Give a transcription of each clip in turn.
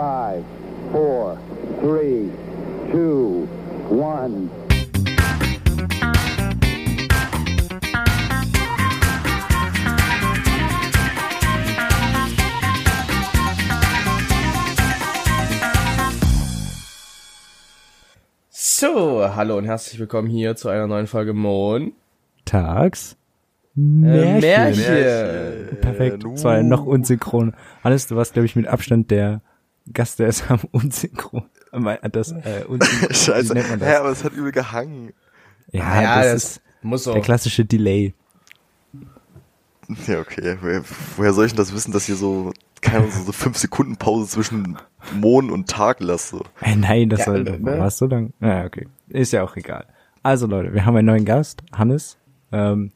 Five, four, three, two, one. So, hallo und herzlich willkommen hier zu einer neuen Folge Mon. Tags. Äh, Märchen. Märchen. Perfekt. Das war ja noch unsynchron. Alles, du warst, glaube ich, mit Abstand der Gast, der es am unsynchron. äh, Das, äh, unsynchron. Scheiße. Nennt man das? Ja, aber es hat übel gehangen. Ja, Ja, das, das ist muss so. der klassische Delay. Ja, okay. Woher, soll ich denn das wissen, dass hier so, keine Ahnung, so, fünf Sekunden Pause zwischen Mond und Tag lasse? Äh, nein, das Ja, war, äh, war es so lang. Ja, okay. Ist ja auch egal. Also Leute, wir haben einen neuen Gast, Hannes. Ähm,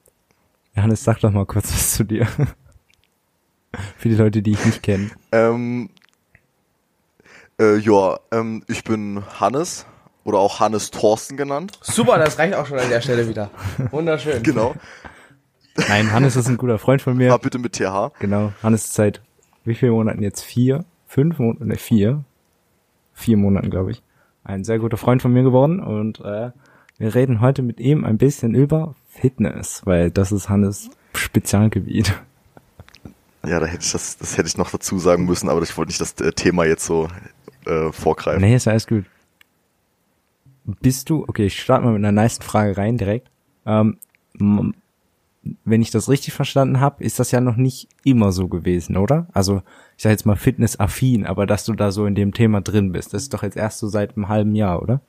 Hannes, sag doch mal kurz was zu dir. Für die Leute, die ich nicht kenne. Ähm, äh, ja, ähm, ich bin Hannes oder auch Hannes Thorsten genannt. Super, das reicht auch schon an der Stelle wieder. Wunderschön. Genau. Nein, Hannes ist ein guter Freund von mir. Ah, bitte mit TH. Genau, Hannes ist seit wie vielen Monaten jetzt? Vier? Fünf Monate? Ne, vier. Vier Monaten, glaube ich. Ein sehr guter Freund von mir geworden und äh, wir reden heute mit ihm ein bisschen über Fitness, weil das ist Hannes Spezialgebiet. Ja, da hätte ich das, das hätte ich noch dazu sagen müssen, aber ich wollte nicht das äh, Thema jetzt so äh, vorgreifen. Nee, ist alles gut. Bist du, okay, ich starte mal mit einer nice Frage rein direkt. Ähm, wenn ich das richtig verstanden habe, ist das ja noch nicht immer so gewesen, oder? Also, ich sag jetzt mal fitnessaffin, aber dass du da so in dem Thema drin bist, das ist doch jetzt erst so seit einem halben Jahr, oder?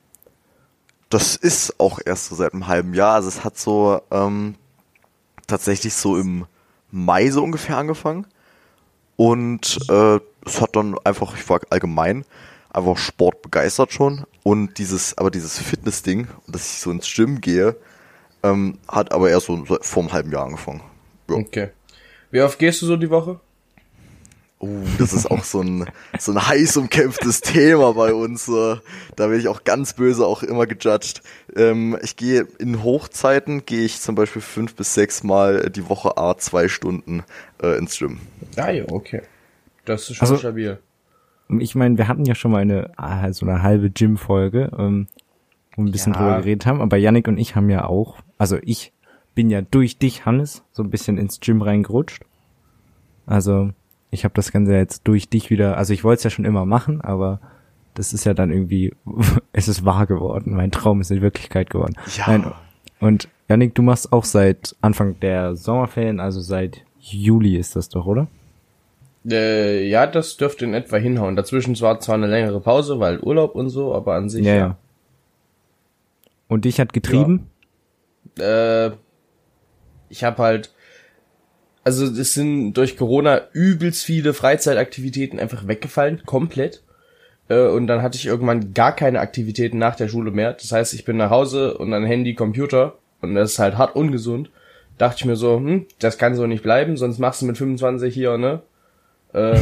Das ist auch erst so seit einem halben Jahr. Also es hat so ähm, tatsächlich so im Mai so ungefähr angefangen. Und äh, es hat dann einfach, ich war allgemein einfach Sport begeistert schon. Und dieses, aber dieses Fitness-Ding, dass ich so ins Gym gehe, ähm, hat aber erst so, vor einem halben Jahr angefangen. Ja. Okay. Wie oft gehst du so die Woche? Uh, das ist auch so ein, so ein heiß umkämpftes Thema bei uns. Da werde ich auch ganz böse auch immer gejudged. Ähm, ich gehe in Hochzeiten, gehe ich zum Beispiel fünf bis sechs Mal die Woche A zwei Stunden äh, ins Gym. Ja, ja, okay. Das ist schon Also- stabil. Ich meine, wir hatten ja schon mal eine, ah, so eine halbe Gym-Folge, ähm, wo wir ein bisschen Ja. drüber geredet haben, aber Yannick und ich haben ja auch, also ich bin ja durch dich, Hannes, so ein bisschen ins Gym reingerutscht. Also, ich habe das Ganze jetzt durch dich wieder, also ich wollte es ja schon immer machen, aber das ist ja dann irgendwie, es ist wahr geworden. Mein Traum ist in Wirklichkeit geworden. Ja. Nein, und Yannick, du machst auch seit Anfang der Sommerferien, also seit Juli ist das doch, oder? Äh, ja, das dürfte in etwa hinhauen. Dazwischen war zwar eine längere Pause, weil Urlaub und so, aber an sich Ja, ja. Und dich hat getrieben? äh, ich habe halt, also es sind durch Corona übelst viele Freizeitaktivitäten einfach weggefallen, komplett. Äh, und dann hatte ich irgendwann gar keine Aktivitäten nach der Schule mehr. Das heißt, ich bin nach Hause und dann Handy, Computer und das ist halt hart ungesund. Dachte ich mir so, hm, das kann so nicht bleiben, sonst machst du mit 25 hier, ne? Äh,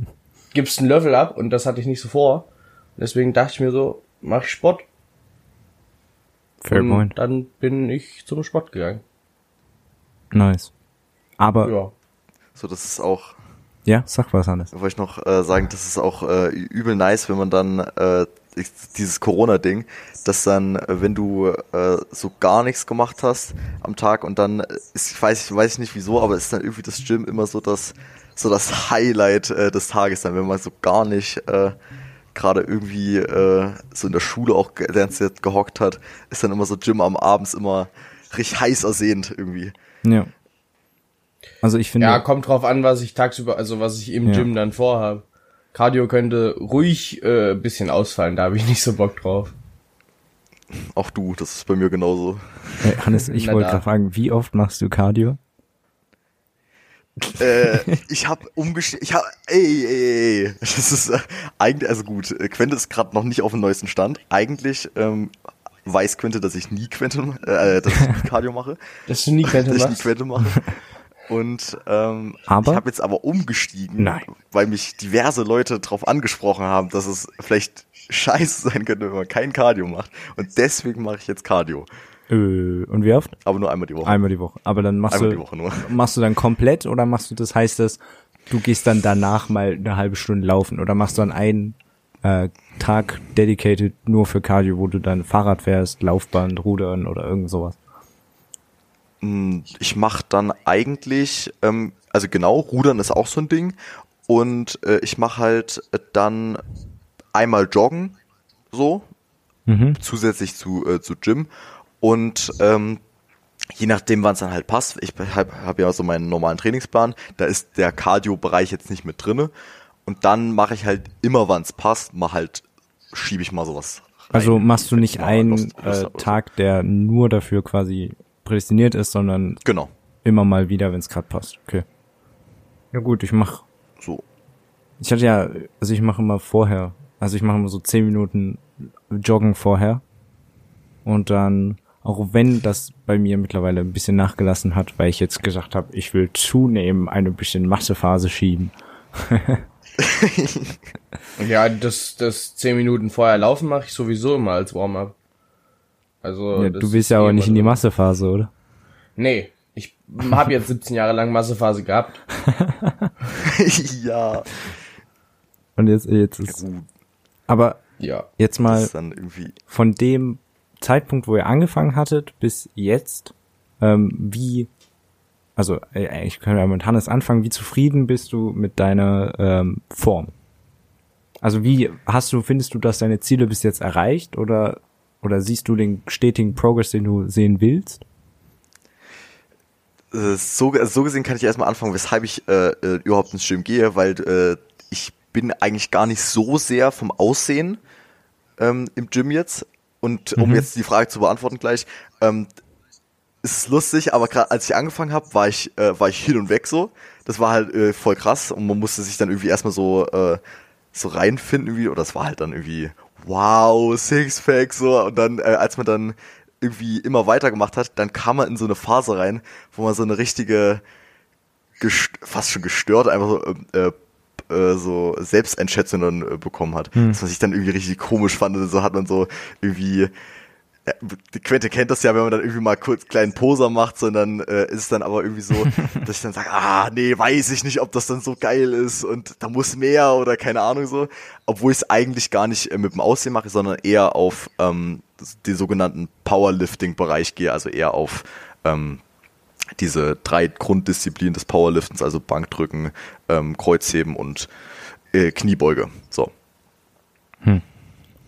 gibst ein Level ab und das hatte ich nicht so vor. Deswegen dachte ich mir so, mach ich Sport. Fair und point. dann bin ich zum Sport gegangen. Nice. Aber, ja, Ja. So, das ist auch, sag was, Hannes. wollte ich noch äh, sagen, das ist auch äh, übel nice, wenn man dann äh, ich- dieses Corona-Ding, dass dann, äh, wenn du äh, so gar nichts gemacht hast am Tag und dann ist, ich weiß, ich weiß nicht wieso, aber ist dann irgendwie das Gym immer so das, so das Highlight äh, des Tages dann, wenn man so gar nicht äh, gerade irgendwie äh, so in der Schule auch gehockt hat, ist dann immer so Gym am Abends immer richtig heiß ersehnt irgendwie. Ja. Also ich finde, Ja, kommt drauf an, was ich tagsüber, also was ich im Ja. Gym dann vorhabe. Cardio könnte ruhig äh, bisschen ausfallen, da habe ich nicht so Bock drauf. Auch du, das ist bei mir genauso. äh, Hannes, ich wollte gerade fragen, wie oft machst du Cardio? äh, ich habe umgestellt, ich habe, ey, ey, ey, das ist äh, eigentlich, also gut, äh, Quente ist gerade noch nicht auf dem neuesten Stand. Eigentlich ähm, weiß Quente, dass ich nie Quente, äh, dass ich nie Cardio mache, Dass du nie Quente dass ich nie machst. Quente mache. Und ähm, Aber? ich habe jetzt aber umgestiegen, Nein. weil mich diverse Leute darauf angesprochen haben, dass es vielleicht scheiße sein könnte, wenn man kein Cardio macht. Und deswegen mache ich jetzt Cardio. Äh, und wie oft? Aber nur einmal die Woche. Einmal die Woche. Aber dann machst Einmal du, die Woche nur. machst du dann komplett oder machst du das heißt das du gehst dann danach mal eine halbe Stunde laufen oder machst du dann einen äh, Tag dedicated nur für Cardio, wo du dann Fahrrad fährst, Laufband, Rudern oder irgend sowas? Mm, Ich mache dann eigentlich, ähm, also genau, Rudern ist auch so ein Ding. Und äh, ich mache halt dann einmal joggen, so, Mhm. zusätzlich zu, äh, zu Gym. Und ähm, je nachdem, wann es dann halt passt, ich habe hab ja so meinen normalen Trainingsplan, da ist der Cardio-Bereich jetzt nicht mit drinne. Und dann mache ich halt immer, wann es passt, mal halt, schiebe ich mal sowas. Rein. Also machst du nicht einen äh. Tag, der nur dafür quasi prädestiniert ist, sondern Genau, immer mal wieder, wenn es gerade passt. Okay. Ja gut, ich mach, so. ich hatte ja, also ich mache immer vorher, also ich mache immer so zehn Minuten Joggen vorher und dann, auch wenn das bei mir mittlerweile ein bisschen nachgelassen hat, weil ich jetzt gesagt habe, ich will zunehmen, eine bisschen Massephase schieben. Ja, das, das zehn Minuten vorher laufen mache ich sowieso immer als Warm-up. Also, Ja, du willst ist ja aber eh nicht in die. Massephase, oder? Nee, ich habe jetzt 17 Jahre lang Massephase gehabt. ja. Und jetzt, jetzt ist, Gut, aber Ja. jetzt mal ist dann irgendwie von dem Zeitpunkt, wo ihr angefangen hattet, bis jetzt, ähm, wie, also äh, ich kann ja mit Hannes anfangen, wie zufrieden bist du mit deiner ähm, Form? Also wie hast du, findest du, dass deine Ziele bis jetzt erreicht oder oder siehst du den stetigen Progress, den du sehen willst? Äh, so, so gesehen kann ich erstmal anfangen, weshalb ich äh, äh, überhaupt ins Gym gehe, weil äh, ich bin eigentlich gar nicht so sehr vom Aussehen ähm, im Gym jetzt. Und um Mhm. jetzt die Frage zu beantworten gleich, ähm, es ist lustig, aber gerade als ich angefangen habe, war ich, äh, war ich hin und weg so. Das war halt äh, voll krass und man musste sich dann irgendwie erstmal so, äh, so reinfinden irgendwie. Oder das war halt dann irgendwie, wow, Sixpack so. Und dann, äh, als man dann irgendwie immer weitergemacht hat, dann kam man in so eine Phase rein, wo man so eine richtige, fast schon gestört, einfach so, äh, äh, so Selbsteinschätzung dann äh, bekommen hat. Dass man sich dann irgendwie richtig komisch fand. So hat man so irgendwie, ja, die Quente kennt das ja, wenn man dann irgendwie mal kurz kleinen Poser macht, sondern äh, ist es dann aber irgendwie so, dass ich dann sage, ah, nee, weiß ich nicht, ob das dann so geil ist und da muss mehr oder keine Ahnung so. Obwohl ich es eigentlich gar nicht äh, mit dem Aussehen mache, sondern eher auf ähm, den sogenannten Powerlifting-Bereich gehe, also eher auf ähm, diese drei Grunddisziplinen des Powerliftens, also Bankdrücken, ähm, Kreuzheben und äh, Kniebeuge. So.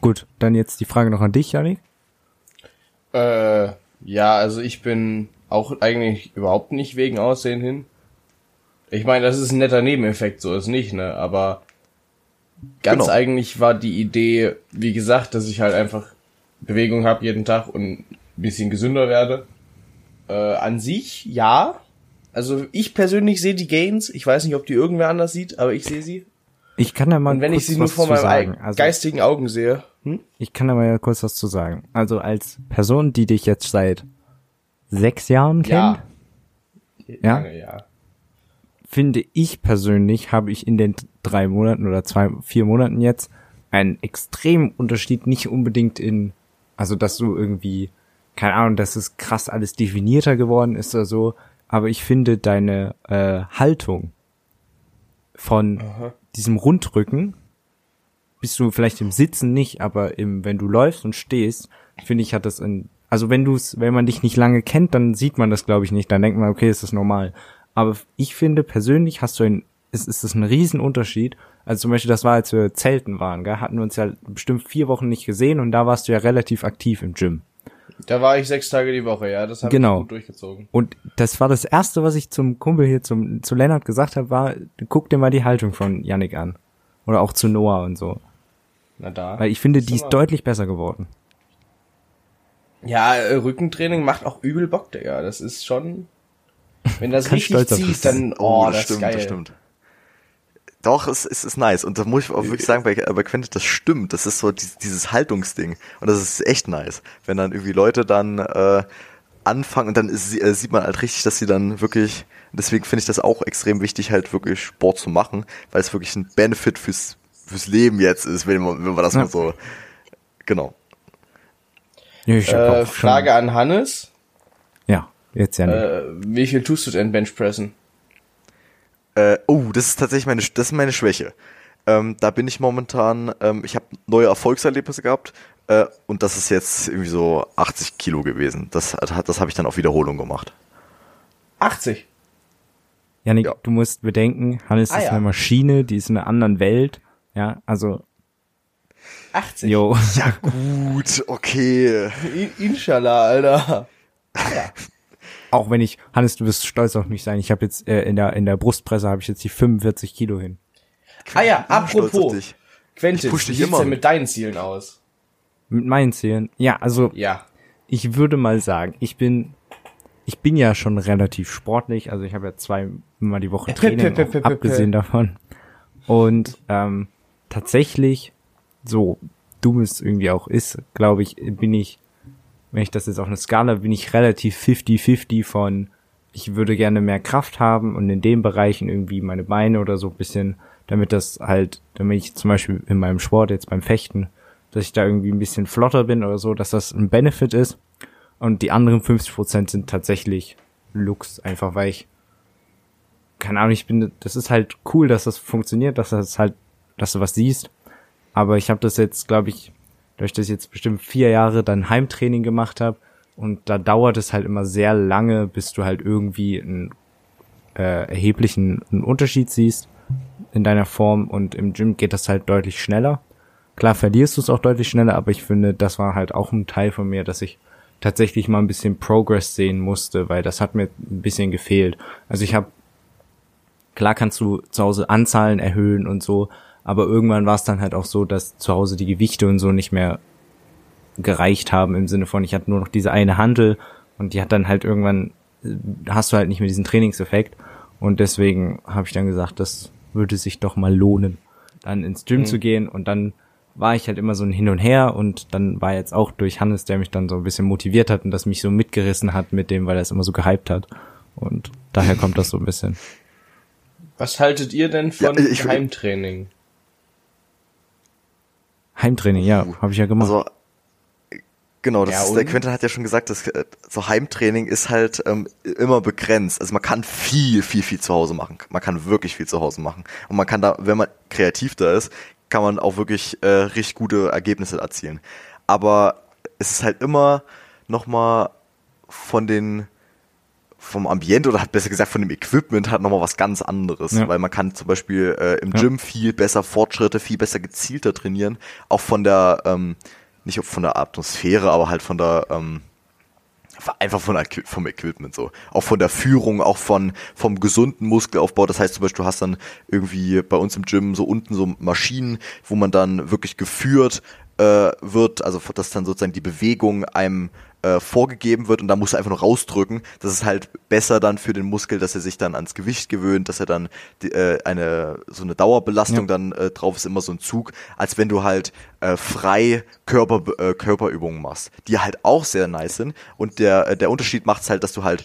Gut, dann jetzt die Frage noch an dich, Janik. Äh, ja, also ich bin auch eigentlich überhaupt nicht wegen Aussehen hin. Ich meine, das ist ein netter Nebeneffekt, so ist nicht, ne? Aber ganz Genau. eigentlich war die Idee, wie gesagt, dass ich halt einfach Bewegung habe jeden Tag und ein bisschen gesünder werde. Äh, an sich, ja. Also ich persönlich sehe die Gains. Ich weiß nicht, ob die irgendwer anders sieht, aber ich sehe sie. Ich kann da mal Und wenn kurz ich sie nur was vor zu meinem sagen. Also, geistigen Augen sehe. Hm? ich kann da mal kurz was zu sagen. Also als Person, die dich jetzt seit sechs Jahren kennt, Ja. Ja? Lange, ja. finde ich persönlich, habe ich in den drei Monaten oder zwei, vier Monaten jetzt einen extremen Unterschied, nicht unbedingt in, also dass du irgendwie, keine Ahnung, dass es krass alles definierter geworden ist oder so, aber ich finde deine äh, Haltung von diesem Rundrücken, bist du vielleicht im Sitzen nicht, aber im, wenn du läufst und stehst, finde ich, hat das ein, also wenn du es, wenn man dich nicht lange kennt, dann sieht man das, glaube ich, nicht. Dann denkt man, okay, ist das normal. Aber ich finde persönlich hast du ein, ist, ist das ein Riesenunterschied. Also zum Beispiel, das war, als wir Zelten waren, gell? hatten wir uns ja bestimmt vier Wochen nicht gesehen und da warst du ja relativ aktiv im Gym. Da war ich sechs Tage die Woche, ja. Das habe Genau. ich gut durchgezogen. Und das war das erste, was ich zum Kumpel hier, zum, zu Lennart gesagt habe, war, guck dir mal die Haltung von Yannick an. Oder auch zu Noah und so. Na da. Weil ich finde, die Ist deutlich besser geworden. Ja, äh, Rückentraining macht auch übel Bock, Digga. Das ist schon. Wenn das richtig zieht, dann. Oh, das, ist geil. das stimmt. Doch, es, es ist nice. Und da muss ich auch wirklich sagen, bei, bei Quentin, das stimmt. Das ist so dieses, Haltungsding. Und das ist echt nice. Wenn dann irgendwie Leute dann äh, anfangen und dann ist, äh, sieht man halt richtig, dass sie dann wirklich, deswegen finde ich das auch extrem wichtig, halt wirklich Sport zu machen, weil es wirklich ein Benefit fürs, fürs Leben jetzt ist, wenn man, wenn man das Ja. mal so, genau. Ja, ich hab Äh, Frage an Hannes. Ja, jetzt ja nicht. Äh, wie viel tust du denn Benchpressen? Äh, oh, das ist tatsächlich meine, das ist meine Schwäche. Ähm, da bin ich momentan, ähm, ich habe neue Erfolgserlebnisse gehabt äh, und das ist jetzt irgendwie so 80 Kilo gewesen. Das, das habe ich dann auf Wiederholung gemacht. 80. Janik, Ja. du musst bedenken, Hannes Ah, ist ja. eine Maschine, die ist in einer anderen Welt. Ja, also, 80. yo. Ja gut, okay. Inshallah, Alter. Auch wenn ich, Hannes, du wirst stolz auf mich sein. Ich habe jetzt äh, in der in der Brustpresse habe ich jetzt die 45 Kilo hin. Ah ja, apropos. dich. Quentin, wie dich sieht's immer. denn mit deinen Zielen aus? Mit meinen Zielen. Ja, also Ja. ich würde mal sagen, ich bin ich bin ja schon relativ sportlich. Also ich habe ja zweimal die Woche Äh, Training, abgesehen davon. Und ähm, tatsächlich, so dumm es irgendwie auch ist, glaube ich, bin ich, wenn ich das jetzt auf eine Skala, bin ich relativ 50-50 von, ich würde gerne mehr Kraft haben und in den Bereichen irgendwie meine Beine oder so ein bisschen, damit das halt, damit ich zum Beispiel in meinem Sport jetzt beim Fechten, dass ich da irgendwie ein bisschen flotter bin oder so, dass das ein Benefit ist. Und die anderen 50% sind tatsächlich Looks, einfach weil ich, keine Ahnung, ich bin, das ist halt cool, dass das funktioniert, dass das halt, dass du was siehst. Aber ich habe das jetzt, glaube ich, durch das ich jetzt bestimmt vier Jahre dann Heimtraining gemacht habe und da dauert es halt immer sehr lange, bis du halt irgendwie einen äh, erheblichen einen Unterschied siehst in deiner Form und im Gym geht das halt deutlich schneller. Klar verlierst du es auch deutlich schneller, aber ich finde, das war halt auch ein Teil von mir, dass ich tatsächlich mal ein bisschen Progress sehen musste, weil das hat mir ein bisschen gefehlt. Also ich habe klar kannst du zu Hause Anzahlen erhöhen und so, aber irgendwann war es dann halt auch so, dass zu Hause die Gewichte und so nicht mehr gereicht haben im Sinne von, ich hatte nur noch diese eine Handel und die hat dann halt irgendwann, äh, hast du halt nicht mehr diesen Trainingseffekt und deswegen habe ich dann gesagt, das würde sich doch mal lohnen, dann ins Gym zu gehen und dann war ich halt immer so ein Hin und Her und dann war jetzt auch durch Hannes, der mich dann so ein bisschen motiviert hat und das mich so mitgerissen hat mit dem, weil er es immer so gehypt hat und daher kommt das so ein bisschen. Was haltet ihr denn von Ja, ich- Heimtraining? Heimtraining, ja, Uh, habe ich ja gemacht. Also, genau, das Ja, ist, der? Quentin hat ja schon gesagt, dass äh, so Heimtraining ist halt ähm, immer begrenzt. Also man kann viel, viel, viel zu Hause machen. Man kann wirklich viel zu Hause machen. Und man kann da, wenn man kreativ da ist, kann man auch wirklich äh, richtig gute Ergebnisse erzielen. Aber es ist halt immer nochmal von den vom Ambiente oder hat besser gesagt von dem Equipment hat nochmal was ganz anderes, Ja. weil man kann zum Beispiel äh, im Ja. Gym viel besser Fortschritte, viel besser gezielter trainieren, auch von der, ähm, nicht von der Atmosphäre, aber halt von der, ähm, einfach von der, vom Equipment so. Auch von der Führung, auch von, vom gesunden Muskelaufbau. Das heißt zum Beispiel, du hast dann irgendwie bei uns im Gym so unten so Maschinen, wo man dann wirklich geführt äh, wird, also dass dann sozusagen die Bewegung einem äh, vorgegeben wird und da musst du einfach nur rausdrücken. Das ist halt besser dann für den Muskel, dass er sich dann ans Gewicht gewöhnt, dass er dann die, äh, eine so eine Dauerbelastung Ja. dann äh, drauf ist, immer so ein Zug, als wenn du halt äh, frei Körper, äh, Körperübungen machst, die halt auch sehr nice sind. Und der, äh, der Unterschied macht es halt, dass du halt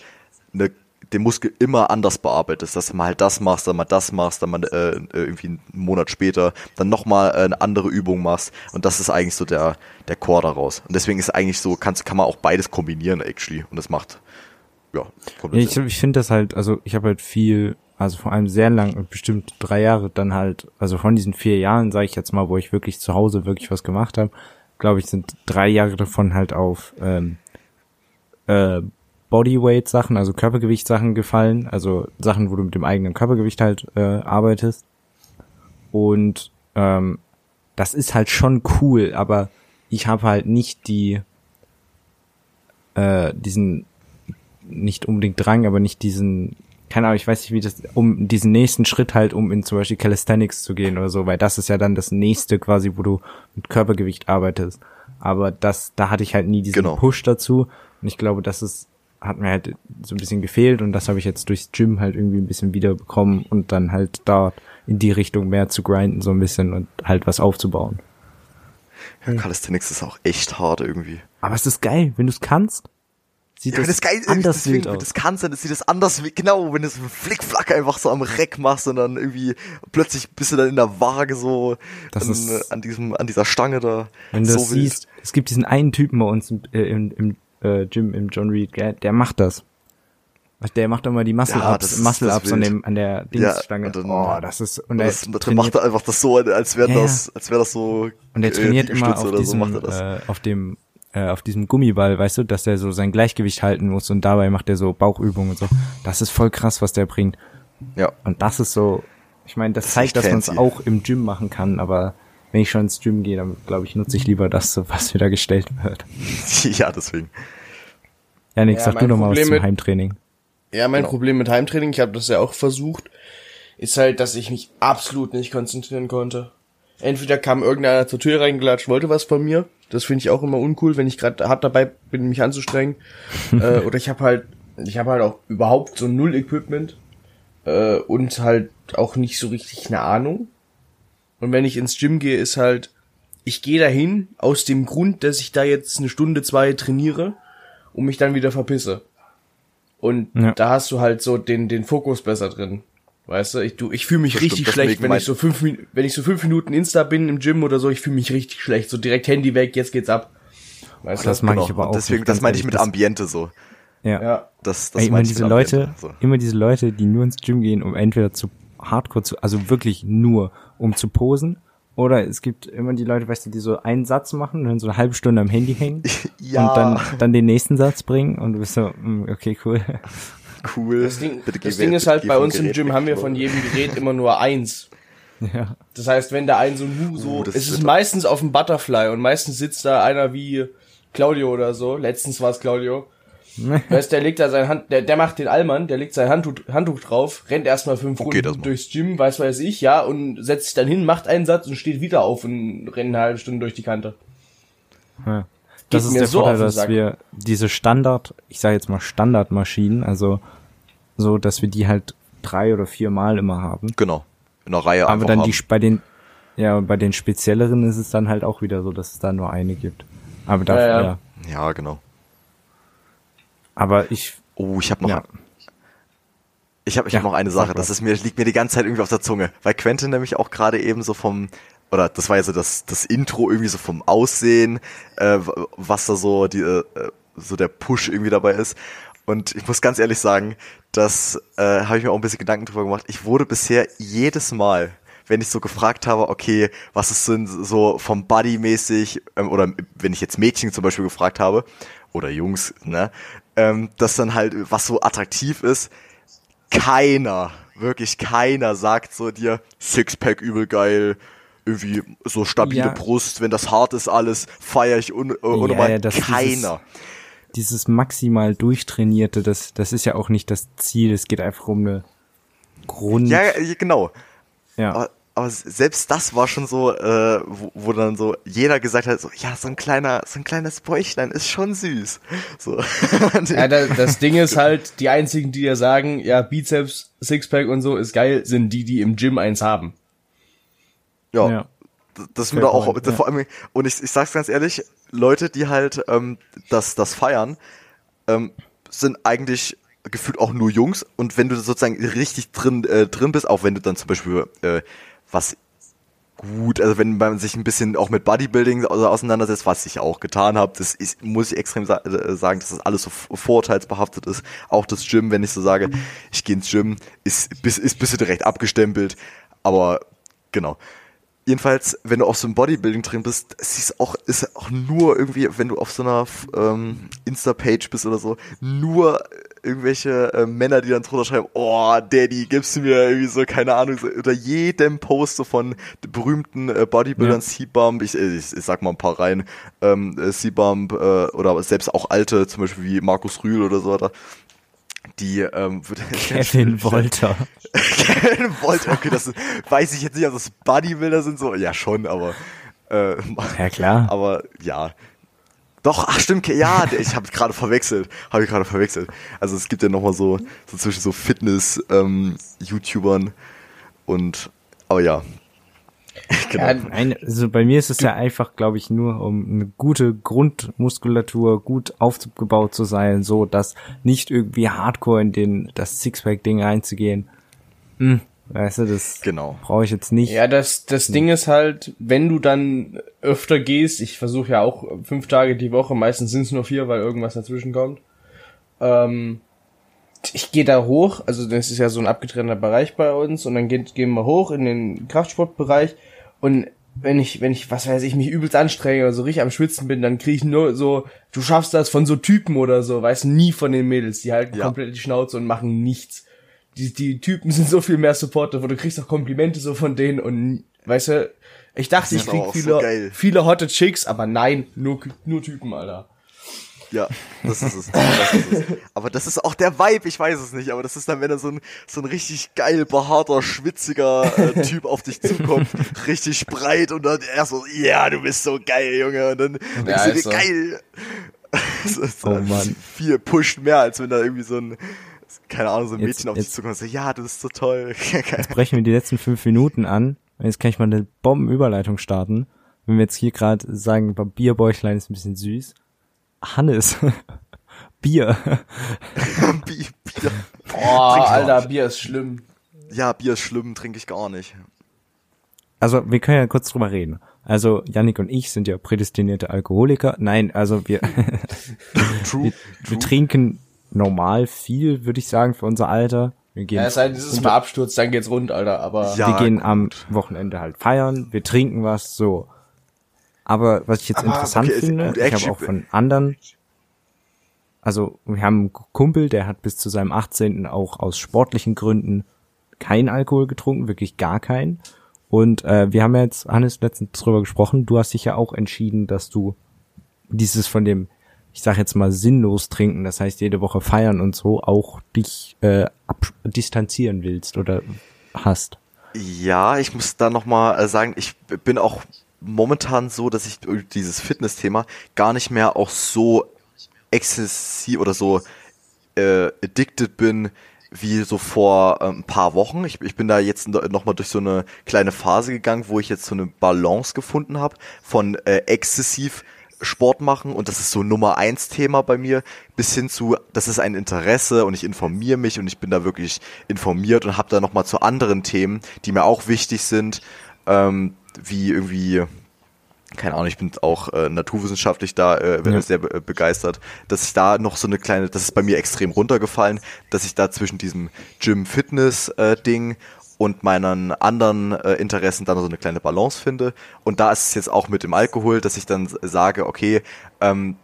eine den Muskel immer anders bearbeitest, dass du mal halt das machst, dann mal das machst, dann mal äh, irgendwie einen Monat später dann nochmal eine andere Übung machst. Und das ist eigentlich so der, der Core daraus. Und deswegen ist eigentlich so, kannst, kann man auch beides kombinieren actually. Und das macht, ja, komplett ich ich finde das halt, also ich habe halt viel, also vor allem sehr lang, bestimmt drei Jahre dann halt, also von diesen vier Jahren, sage ich jetzt mal, wo ich wirklich zu Hause wirklich was gemacht habe, glaube ich, sind drei Jahre davon halt auf ähm, äh, Bodyweight-Sachen, also Körpergewicht-Sachen gefallen, also Sachen, wo du mit dem eigenen Körpergewicht halt äh, arbeitest. Und ähm, das ist halt schon cool, aber ich habe halt nicht die äh, diesen nicht unbedingt Drang, aber nicht diesen, keine Ahnung, ich weiß nicht, wie das, um diesen nächsten Schritt halt, um in zum Beispiel Calisthenics zu gehen oder so, weil das ist ja dann das nächste quasi, wo du mit Körpergewicht arbeitest. Aber das, da hatte ich halt nie diesen Genau. Push dazu. Und ich glaube, das ist, hat mir halt so ein bisschen gefehlt und das habe ich jetzt durchs Gym halt irgendwie ein bisschen wiederbekommen und dann halt dort in die Richtung mehr zu grinden so ein bisschen und halt was aufzubauen. Ja, Calisthenics ist auch echt hart irgendwie. Aber es ist geil, wenn du es kannst. Sieht Ja, das, das, geil, anders deswegen, wild wenn aus. das kannst, dann sieht das anders, wie- genau, wenn du so einen Flickflack einfach so am Reck machst und dann irgendwie plötzlich bist du dann in der Waage so Das an, ist- an diesem, an dieser Stange da. Wenn du so das wild. siehst, es gibt diesen einen Typen bei uns im, äh, im, im äh, Gym, im John Reed, gell, der macht das. Der macht immer die Muscle Ja, Muscle an dem an der Ja, Dingsstange. und dann- oh, das ist und er das, dann macht trainiert, er einfach das so, als wäre Ja, das, als wäre das so. und er äh, trainiert immer auf so diesem das. äh, auf dem äh, auf diesem Gummiball, weißt du, dass er so sein Gleichgewicht halten muss und dabei macht er so Bauchübungen und so. Das ist voll krass, was der bringt. ja. Und das ist so, ich meine, das, Das zeigt, dass man es auch im Gym machen kann, aber wenn ich schon ins Gym gehe, dann glaube ich, nutze ich lieber das, so, was mir da gestellt wird. ja, deswegen. Janik, Ja, sag du mein noch mal was zum mit- Heimtraining. Ja, mein Genau. Problem mit Heimtraining, ich habe das ja auch versucht, ist halt, dass ich mich absolut nicht konzentrieren konnte. Entweder kam irgendeiner zur Tür reingelatscht, wollte was von mir. Das finde ich auch immer uncool, wenn ich gerade hart dabei bin, mich anzustrengen. äh, oder ich habe halt, ich habe halt auch überhaupt so null Equipment äh, und halt auch nicht so richtig eine Ahnung. Und wenn ich ins Gym gehe, ist halt, ich gehe dahin aus dem Grund, dass ich da jetzt eine Stunde, zwei trainiere und mich dann wieder verpisse. Und Ja. da hast du halt so den, den Fokus besser drin. Weißt du, ich, du, ich fühle mich Das richtig stimmt, schlecht, wenn ich so fünf, wenn ich so fünf Minuten Insta bin im Gym oder so, ich fühle mich richtig schlecht. So direkt Handy weg, jetzt geht's ab. Weißt Das du? mag Genau. ich aber auch. deswegen, nicht, das meine ich mit das- Ambiente so. Ja. Ja. Das, das Ey, immer meine ich diese Leute, Ambiente, so. immer diese Leute, die nur ins Gym gehen, um entweder zu Hardcore zu, also wirklich nur, um zu posen, oder es gibt immer die Leute, weißt du, die so einen Satz machen und dann so eine halbe Stunde am Handy hängen Ja. und dann, dann den nächsten Satz bringen und du bist so, mm, okay, cool. Cool. Das Ding, Bitte das Ding weg, ist halt, bei uns im Gym weg, haben wir von jedem Gerät immer nur eins. ja. Das heißt, wenn da ein so Nu so, Uh, es ist meistens auf dem Butterfly und meistens sitzt da einer wie Claudio oder so. Letztens war es Claudio. weißt, der legt da sein Hand, der, der macht den Allmann, der legt sein Handtuch, Handtuch drauf, rennt erstmal fünf Okay, das Runden durchs Gym, weiß weiß ich, ja, und setzt sich dann hin, macht einen Satz und steht wieder auf und rennt eine halbe Stunde durch die Kante. Ja. Das Geht ist mir der so Vorteil, dass wir diese Standard, ich sage jetzt mal Standardmaschinen, also so, dass wir die halt drei oder vier Mal immer haben. Genau. In einer Reihe Aber dann haben. die bei den ja bei den spezielleren ist es dann halt auch wieder so, dass es da nur eine gibt. Aber dafür, Ja, ja, ja. Ja, genau. Aber ich Oh, ich habe noch, Ja. ich habe, ich Ja, hab noch eine Sache. Das ist mir liegt mir die ganze Zeit irgendwie auf der Zunge, weil Quentin nämlich auch gerade eben so vom oder das war ja so das das Intro irgendwie so vom Aussehen, äh, was da so die äh, so der Push irgendwie dabei ist. Und ich muss ganz ehrlich sagen, das äh, habe ich mir auch ein bisschen Gedanken drüber gemacht. Ich wurde bisher jedes Mal, wenn ich so gefragt habe, okay, was ist denn so vom Buddy mäßig, ähm, oder wenn ich jetzt Mädchen zum Beispiel gefragt habe, oder Jungs, ne, ähm, dass dann halt, was so attraktiv ist, keiner, wirklich keiner sagt so dir, Sixpack übel geil, irgendwie so stabile Ja. Brust, wenn das hart ist alles, feier ich un, äh, unnormal. ja, das- keiner. dieses maximal durchtrainierte, das das ist ja auch nicht das Ziel, es geht einfach um eine Grund Ja, ja, genau. ja. Aber, aber selbst das war schon so, äh, wo, wo dann so jeder gesagt hat, so, ja, so ein kleiner, so ein kleines Bäuchlein ist schon süß. So. Ja, da, das Ding ist halt, die einzigen, die dir sagen, ja, Bizeps, Sixpack und so ist geil, sind die, die im Gym eins haben. ja, ja. das ist mir da auch, point, ja. vor allem, und ich, ich sag's ganz ehrlich, Leute, die halt ähm, das, das feiern, ähm, sind eigentlich gefühlt auch nur Jungs und wenn du sozusagen richtig drin, äh, drin bist, auch wenn du dann zum Beispiel äh, was gut, also wenn man sich ein bisschen auch mit Bodybuilding au- auseinandersetzt, was ich auch getan habe, das ist, muss ich extrem sa äh, sagen, dass das alles so vorurteilsbehaftet ist. Auch das Gym, wenn ich so sage, ich gehe ins Gym, ist, bis, ist bisschen direkt abgestempelt, aber genau. Jedenfalls, wenn du auf so einem Bodybuilding drin bist, es ist auch, ist auch nur irgendwie, wenn du auf so einer ähm, Insta-Page bist oder so, nur irgendwelche äh, Männer, die dann drunter schreiben, oh, Daddy, gibst du mir irgendwie so, keine Ahnung, so, oder jedem Post so von berühmten äh, Bodybuildern, Ja. C-Bump, ich, äh, ich, ich sag mal ein paar rein, ähm, äh, C-Bump äh, oder selbst auch alte, zum Beispiel wie Markus Rühl oder so weiter, die ähm, Kevin Wolter. Kevin Wolter, okay, das ist, weiß ich jetzt nicht, ob das Bodybuilder sind, so, ja schon, aber äh, Ja klar. aber ja. Doch, ach stimmt, ja, ich habe gerade verwechselt, habe ich gerade verwechselt. Also es gibt ja nochmal so, so zwischen so Fitness-YouTubern und, aber ja. genau. Ja, Nein, also bei mir ist es ja einfach, glaube ich, nur um eine gute Grundmuskulatur gut aufgebaut zu sein, so dass nicht irgendwie Hardcore in den das Sixpack-Ding reinzugehen. Hm, weißt du, das Genau. brauche ich jetzt nicht. Ja, das, das Ding ist halt, wenn du dann öfter gehst, ich versuche ja auch fünf Tage die Woche, meistens sind es nur vier, weil irgendwas dazwischen kommt, ähm, ich gehe da hoch, also das ist ja so ein abgetrennter Bereich bei uns und dann geht, gehen wir hoch in den Kraftsportbereich und wenn ich, wenn ich, was weiß ich, mich übelst anstrenge oder so richtig am Schwitzen bin, dann kriege ich nur so, du schaffst das von so Typen oder so, weißt nie von den Mädels, die halten Ja. komplett die Schnauze und machen nichts. Die, die Typen sind so viel mehr Supporter, wo du kriegst auch Komplimente so von denen und, weißt du, ich dachte, ich krieg so viele, geil. viele hotte Chicks, aber nein, nur, nur Typen, Alter. Ja, das ist es. Das ist es. Aber das ist auch der Vibe, ich weiß es nicht, aber das ist dann, wenn da so ein, so ein richtig geil behaarter, schwitziger äh, Typ auf dich zukommt, richtig breit und dann er so, ja, du bist so geil, Junge, und dann denkst du dir, geil. Das ist Oh dann Mann. Viel pusht mehr, als wenn da irgendwie so ein, keine Ahnung, so ein Jetzt- Mädchen auf dich jetzt- zukommt und sagt, ja, du bist so toll. Jetzt brechen wir die letzten fünf Minuten an. Jetzt kann ich mal eine Bombenüberleitung starten. Wenn wir jetzt hier gerade sagen, Bierbäuchlein ist ein bisschen süß. Hannes. Bier. Bier, Bier. Auch Alter. Bier ist schlimm. Ja, Bier ist schlimm, trinke ich gar nicht. Also, wir können ja kurz drüber reden. Also, Yannick und ich sind ja prädestinierte Alkoholiker. Nein, also wir, True. wir trinken normal viel, würde ich sagen, für unser Alter. Wir gehen, Ja, es sei denn, dieses Mal Absturz, dann geht's rund, Alter, aber. Ja. wir gehen gut. am Wochenende halt feiern, wir trinken was, so. Aber was ich jetzt Aber, interessant okay, finde, gut, ich habe auch von anderen, also wir haben einen Kumpel, der hat bis zu seinem 18. auch aus sportlichen Gründen kein Alkohol getrunken, wirklich gar keinen. Und äh, wir haben ja jetzt, Hannes, letztens drüber gesprochen, du hast dich ja auch entschieden, dass du dieses von dem, ich sag jetzt mal, sinnlos trinken, das heißt jede Woche feiern und so, auch dich äh, distanzieren willst oder hast. Ja, ich muss da nochmal äh, sagen, ich bin auch momentan so, dass ich dieses Fitness-Thema gar nicht mehr auch so exzessiv oder so äh, addicted bin wie so vor äh, ein paar Wochen. Ich, ich bin da jetzt nochmal durch so eine kleine Phase gegangen, wo ich jetzt so eine Balance gefunden habe von äh, exzessiv Sport machen und das ist so Nummer eins Thema bei mir, bis hin zu, das ist ein Interesse und ich informiere mich und ich bin da wirklich informiert und habe da nochmal zu anderen Themen, die mir auch wichtig sind, ähm, wie irgendwie, keine Ahnung, ich bin auch äh, naturwissenschaftlich da äh, Ja. sehr be begeistert, dass ich da noch so eine kleine, das ist bei mir extrem runtergefallen, dass ich da zwischen diesem Gym-Fitness-Ding und meinen anderen äh, Interessen dann so eine kleine Balance finde. Und da ist es jetzt auch mit dem Alkohol, dass ich dann sage, okay, ähm,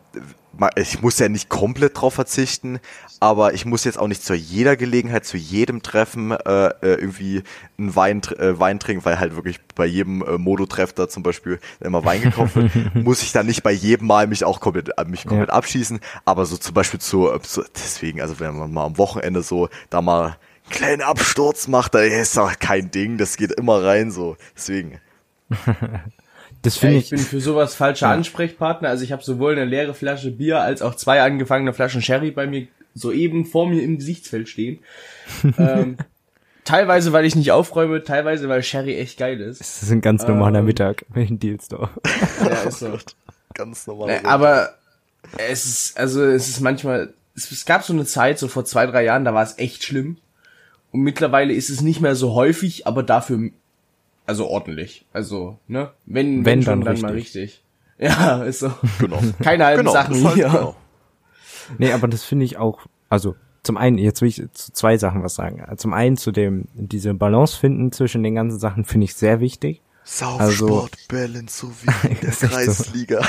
ich muss ja nicht komplett drauf verzichten, aber ich muss jetzt auch nicht zu jeder Gelegenheit, zu jedem Treffen äh, äh, irgendwie einen Wein, äh, Wein trinken, weil halt wirklich bei jedem äh, Modo-Treff da zum Beispiel immer Wein gekauft wird, muss ich dann nicht bei jedem Mal mich auch komplett, äh, mich komplett Ja. abschießen, aber so zum Beispiel zu, äh, zu, deswegen, also wenn man mal am Wochenende so da mal einen kleinen Absturz macht, da ist doch kein Ding, das geht immer rein so, deswegen. Das Ja, finde ich ich, bin für sowas falscher Ansprechpartner. Also ich habe sowohl eine leere Flasche Bier als auch zwei angefangene Flaschen Sherry bei mir soeben vor mir im Gesichtsfeld stehen. ähm, teilweise, weil ich nicht aufräume, teilweise, weil Sherry echt geil ist. das ist ein ganz normaler Ähm. Mittag in Dealstore. Ja, ist so. Ganz normal. Äh, aber es ist, also es ist manchmal, es, es gab so eine Zeit, so vor zwei, drei Jahren, da war es echt schlimm. Und mittlerweile ist es nicht mehr so häufig, aber dafür, also ordentlich. Also, ne? Wenn, Wenn, schon, dann dann mal richtig. Ja, ist so. genau. Keine halben Genau, Sachen halt, hier. genau. Nee, aber das finde ich auch, also zum einen, jetzt will ich zu zwei Sachen was sagen. Zum einen zu dem, diese Balance finden zwischen den ganzen Sachen finde ich sehr wichtig. Saufsport, Balance, so wie in der so. Kreisliga.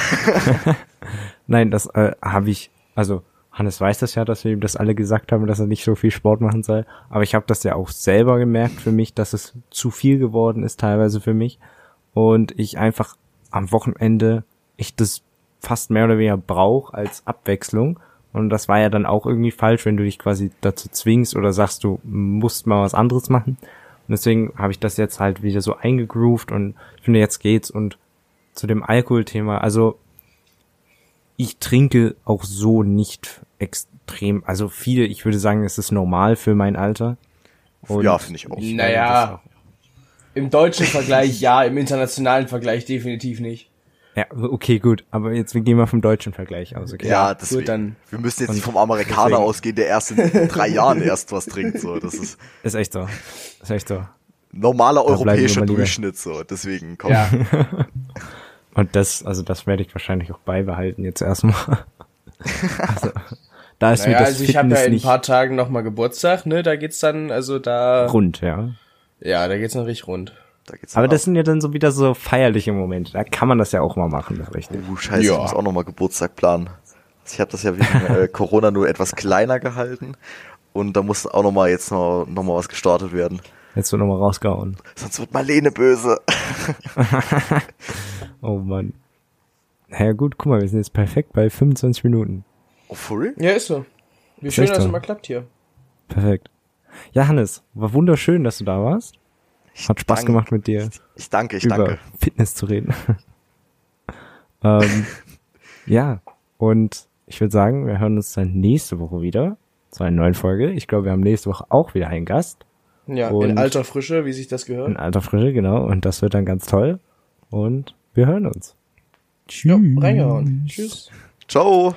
Nein, das äh, habe ich, also Hannes weiß das ja, dass wir ihm das alle gesagt haben, dass er nicht so viel Sport machen soll. Aber ich habe das ja auch selber gemerkt für mich, dass es zu viel geworden ist teilweise für mich. Und ich einfach am Wochenende, ich das fast mehr oder weniger brauche als Abwechslung. Und das war ja dann auch irgendwie falsch, wenn du dich quasi dazu zwingst oder sagst, du musst mal was anderes machen. Und deswegen habe ich das jetzt halt wieder so eingegroovt und ich finde, jetzt geht's. Und zu dem Alkoholthema, also ich trinke auch so nicht extrem, also viele, ich würde sagen, es ist normal für mein Alter. Und ja, finde ich auch. Naja. das Im deutschen Vergleich ja, im internationalen Vergleich definitiv nicht. Ja, okay, gut, aber jetzt wir gehen mal vom deutschen Vergleich aus, okay? Ja, deswegen. gut, dann- Wir müssen jetzt nicht vom Amerikaner deswegen- ausgehen, der erst in drei Jahren erst was trinkt. So, das ist Ist echt so. Ist echt so. normaler wir europäischer. Durchschnitt. So, deswegen komm. Ja. Und das, also das werde ich wahrscheinlich auch beibehalten jetzt erstmal. also, Da ist mir Naja, das also ich habe ja in ein paar Tagen nochmal Geburtstag, ne? Da geht's dann, also da. rund, ja. Ja, da geht's noch richtig rund. Da geht's Aber dann das sind ja dann so wieder so feierliche Momente. Da kann man das ja auch mal machen, das richtig. Oh, scheiße, Ja. ich muss auch nochmal Geburtstag planen. Also Ich habe das ja wegen äh, Corona nur etwas kleiner gehalten. Und da muss auch nochmal jetzt noch, noch mal was gestartet werden. Jetzt wird nochmal rausgehauen. Sonst wird Marlene böse. Oh Mann. Naja gut, guck mal, wir sind jetzt perfekt bei 25 Minuten. Oh, real? Ja, ist so. Wie Ist schön, dass es immer klappt hier. Perfekt. Ja, Hannes, war wunderschön, dass du da warst. Hat Spaß danke. gemacht mit dir Ich danke, ich über danke. Fitness zu reden. ähm, ja, und ich würde sagen, wir hören uns dann nächste Woche wieder zu einer neuen Folge. Ich glaube, wir haben nächste Woche auch wieder einen Gast. Ja, Und- in alter Frische, wie sich das gehört. In alter Frische, genau. Und das wird dann ganz toll. Und wir hören uns. Tschüss. reingehauen. Tschüss. Ciao.